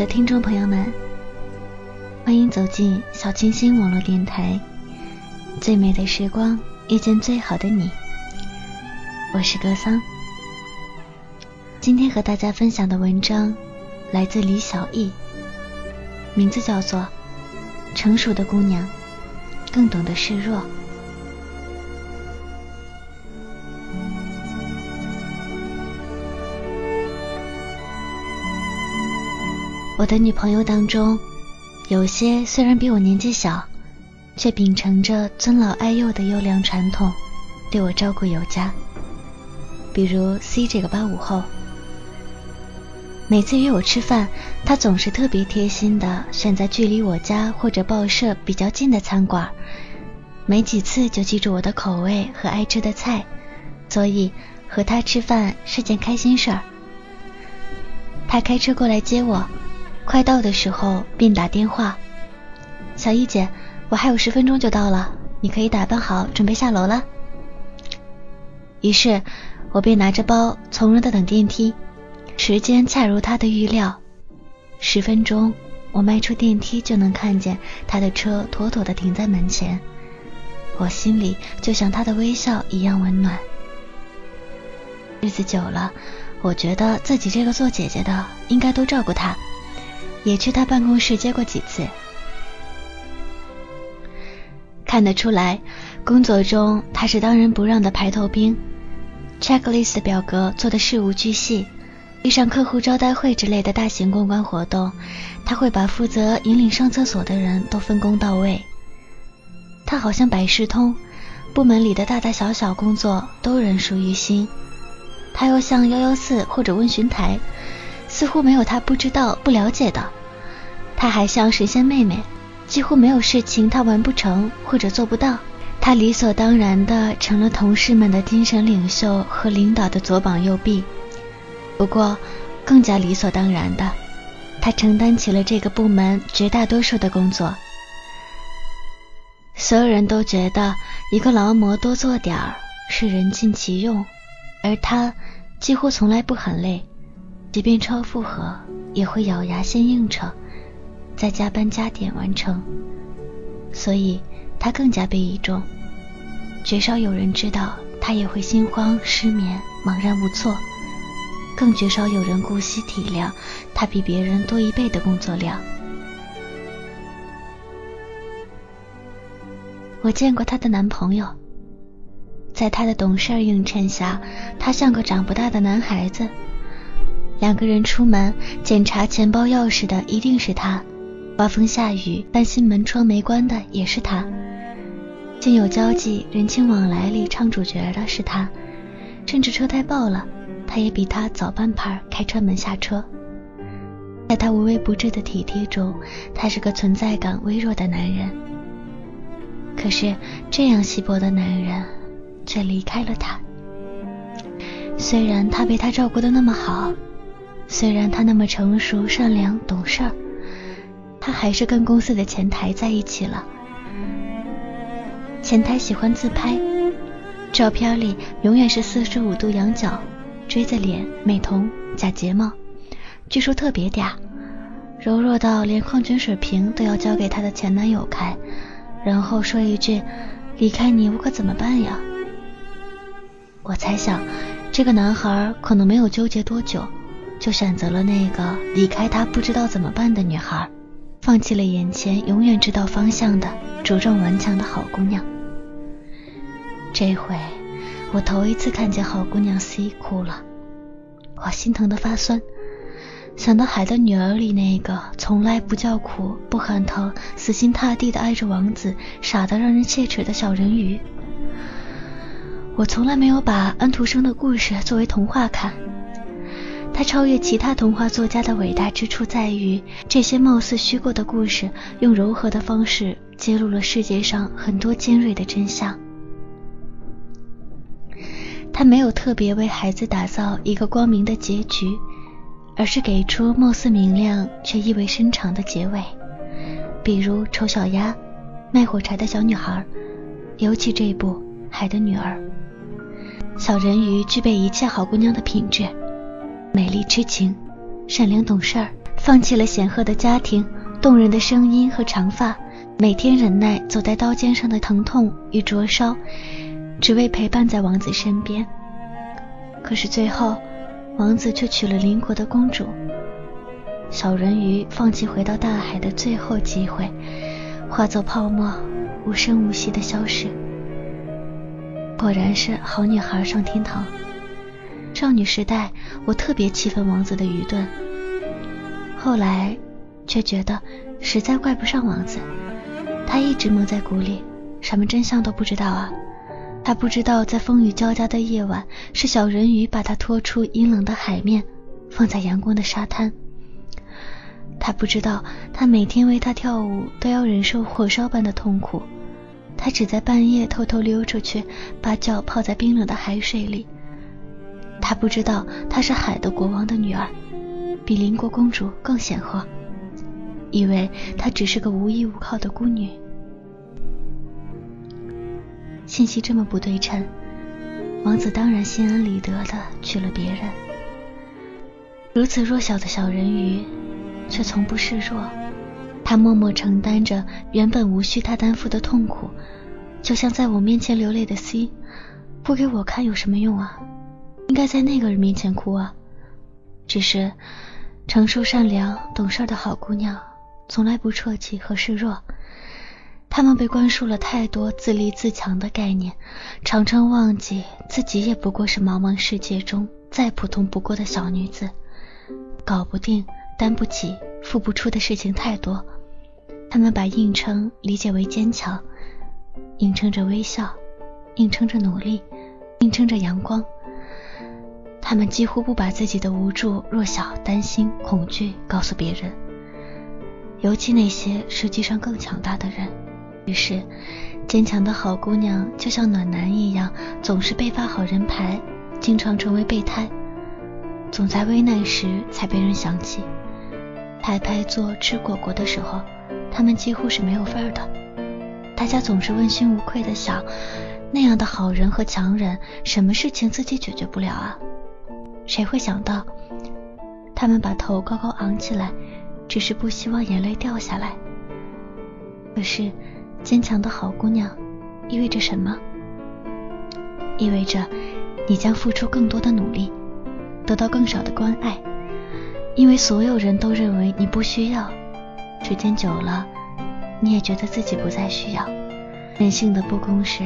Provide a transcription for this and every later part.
的听众朋友们，欢迎走进小清新网络电台。最美的时光，遇见最好的你。我是格桑。今天和大家分享的文章来自李小艺，名字叫做《成熟的姑娘更懂得示弱》。我的女朋友当中，有些虽然比我年纪小，却秉承着尊老爱幼的优良传统，对我照顾有加。比如 C 这个八五后，每次约我吃饭，他总是特别贴心的选在距离我家或者报社比较近的餐馆，没几次就记住我的口味和爱吃的菜，所以和他吃饭是件开心事儿。他开车过来接我。快到的时候便打电话：“小易姐，我还有十分钟就到了，你可以打扮好准备下楼了。”于是，我便拿着包从容的等电梯。时间恰如他的预料，十分钟，我迈出电梯就能看见他的车妥妥的停在门前。我心里就像他的微笑一样温暖。日子久了，我觉得自己这个做姐姐的应该多照顾他。也去他办公室接过几次，看得出来，工作中他是当仁不让的排头兵，checklist 表格做的事无巨细，遇上客户招待会之类的大型公关活动，他会把负责引领上厕所的人都分工到位。他好像百事通，部门里的大大小小工作都人熟于心。他又像幺幺四或者问询台。似乎没有他不知道、不了解的。他还像神仙妹妹，几乎没有事情他完不成或者做不到。他理所当然的成了同事们的精神领袖和领导的左膀右臂。不过，更加理所当然的，他承担起了这个部门绝大多数的工作。所有人都觉得一个劳模多做点儿是人尽其用，而他几乎从来不很累。即便超负荷，也会咬牙先应承，再加班加点完成。所以他更加被倚重，绝少有人知道他也会心慌、失眠、茫然无措，更绝少有人顾惜体谅他比别人多一倍的工作量。我见过她的男朋友，在她的懂事映衬下，他像个长不大的男孩子。两个人出门检查钱包钥匙的一定是他，刮风下雨担心门窗没关的也是他，亲友交际人情往来里唱主角的是他，甚至车胎爆了，他也比他早半拍开车门下车。在他无微不至的体贴中，他是个存在感微弱的男人。可是这样稀薄的男人却离开了他。虽然他被他照顾的那么好。虽然他那么成熟、善良、懂事儿，他还是跟公司的前台在一起了。前台喜欢自拍，照片里永远是四十五度仰角，锥子脸、美瞳、假睫毛，据说特别嗲，柔弱到连矿泉水瓶都要交给她的前男友开，然后说一句：“离开你我可怎么办呀？”我猜想，这个男孩可能没有纠结多久，就选择了那个离开他不知道怎么办的女孩，放弃了眼前永远知道方向的茁壮顽强的好姑娘。这回，我头一次看见好姑娘 C 哭了，我心疼的发酸，想到《海的女儿》里那个从来不叫苦不喊疼、死心塌地的爱着王子、傻得让人切齿的小人鱼。我从来没有把安徒生的故事作为童话看，他超越其他童话作家的伟大之处在于，这些貌似虚构的故事用柔和的方式揭露了世界上很多尖锐的真相。他没有特别为孩子打造一个光明的结局，而是给出貌似明亮却意味深长的结尾，比如《丑小鸭》《卖火柴的小女孩》，尤其这部《海的女儿》。小人鱼具备一切好姑娘的品质：美丽、痴情、善良、懂事儿，放弃了显赫的家庭、动人的声音和长发，每天忍耐走在刀尖上的疼痛与灼烧，只为陪伴在王子身边。可是最后，王子却娶了邻国的公主。小人鱼放弃回到大海的最后机会，化作泡沫，无声无息的消失。果然是好女孩上天堂。少女时代，我特别气愤王子的愚钝，后来却觉得实在怪不上王子，他一直蒙在鼓里，什么真相都不知道啊。他不知道，在风雨交加的夜晚，是小人鱼把他拖出阴冷的海面，放在阳光的沙滩。他不知道，他每天为他跳舞都要忍受火烧般的痛苦。他只在半夜偷偷溜出去，把脚泡在冰冷的海水里。他不知道她是海的国王的女儿，比邻国公主更显赫，以为她只是个无依无靠的孤女。信息这么不对称，王子当然心安理得的娶了别人。如此弱小的小人鱼，却从不示弱。他默默承担着原本无需他担负的痛苦，就像在我面前流泪的 C，不给我看有什么用啊？应该在那个人面前哭啊！只是成熟善良懂事的好姑娘，从来不啜泣和示弱。他们被灌输了太多自立自强的概念，常常忘记自己也不过是茫茫世界中再普通不过的小女子，搞不定、担不起、付不出的事情太多。他们把硬撑理解为坚强，硬撑着微笑，硬撑着努力，硬撑着阳光。他们几乎不把自己的无助、弱小、担心、恐惧告诉别人，尤其那些实际上更强大的人。于是，坚强的好姑娘就像暖男一样，总是被发好人牌，经常成为备胎，总在危难时才被人想起。拍拍坐、吃果果的时候。他们几乎是没有份儿的，大家总是问心无愧的想，那样的好人和强人，什么事情自己解决不了啊？谁会想到，他们把头高高昂起来，只是不希望眼泪掉下来。可是，坚强的好姑娘，意味着什么？意味着你将付出更多的努力，得到更少的关爱，因为所有人都认为你不需要。时间久了，你也觉得自己不再需要。人性的不公是，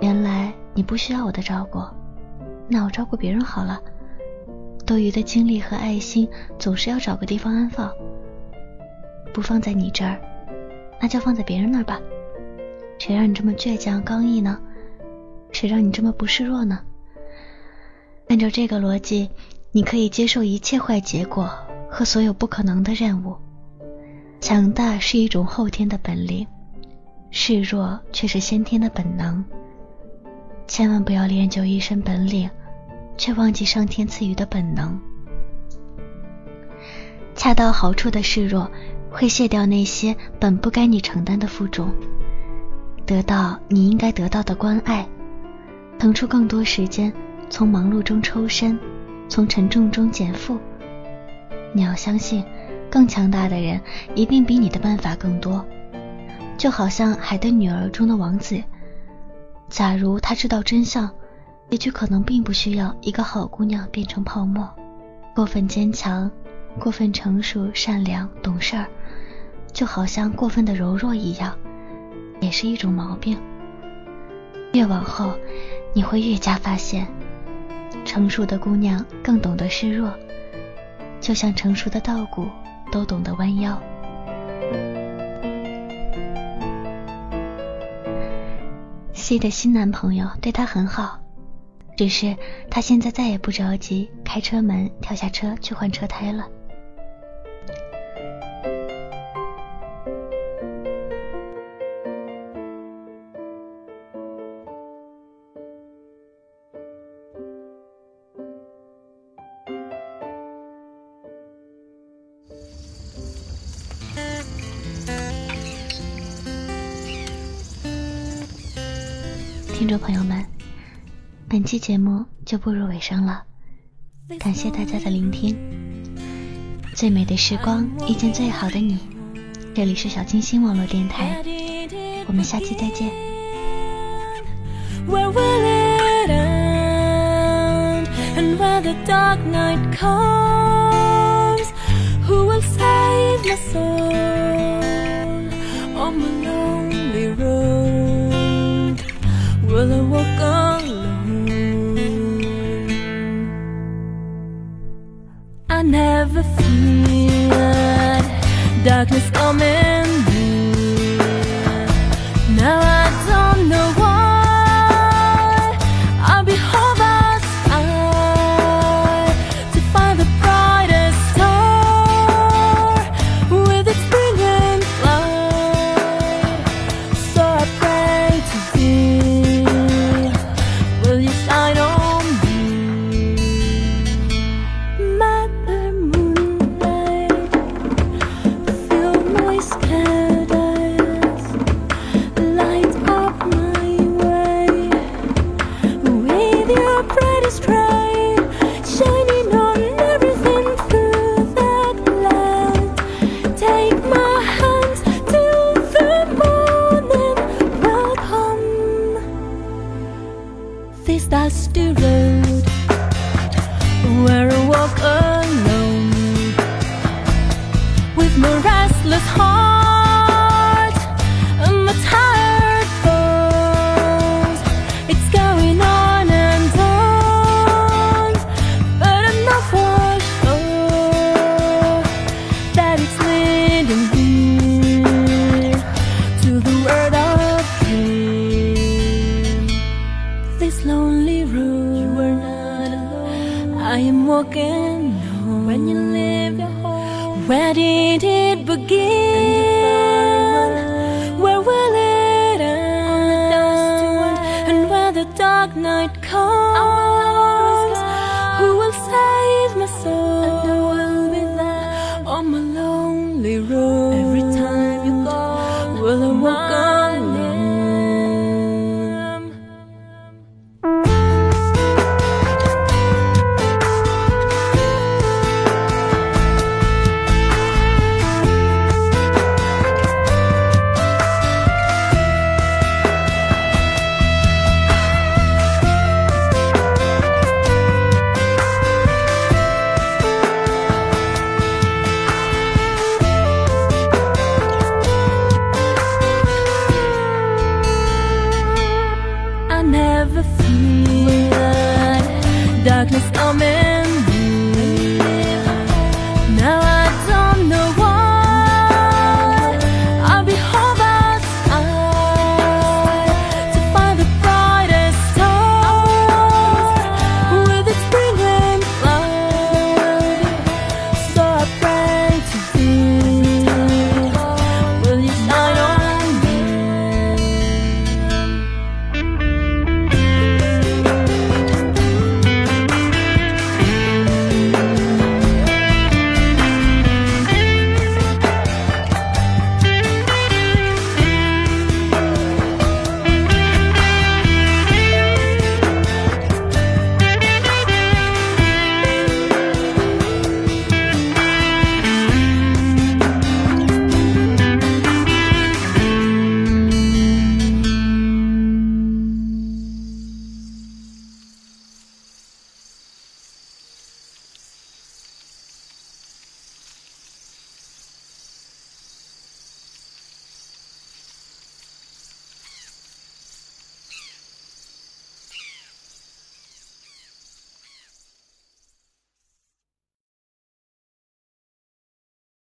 原来你不需要我的照顾，那我照顾别人好了。多余的精力和爱心总是要找个地方安放，不放在你这儿，那就放在别人那儿吧。谁让你这么倔强刚毅呢？谁让你这么不示弱呢？按照这个逻辑，你可以接受一切坏结果和所有不可能的任务。强大是一种后天的本领，示弱却是先天的本能。千万不要练就一身本领，却忘记上天赐予的本能。恰到好处的示弱，会卸掉那些本不该你承担的负重，得到你应该得到的关爱，腾出更多时间，从忙碌中抽身，从沉重中减负。你要相信，更强大的人一定比你的办法更多。就好像《海的女儿》中的王子，假如他知道真相，也许可能并不需要一个好姑娘变成泡沫。过分坚强，过分成熟、善良、懂事儿，就好像过分的柔弱一样，也是一种毛病。越往后，你会越加发现，成熟的姑娘更懂得示弱，就像成熟的稻谷都懂得弯腰。C 的新男朋友对她很好，只是他现在再也不着急开车门跳下车去换车胎了。听众朋友们，本期节目就步入尾声了，感谢大家的聆听。最美的时光遇见最好的你，这里是小清新网络电台，我们下期再见。will Mr. Rose.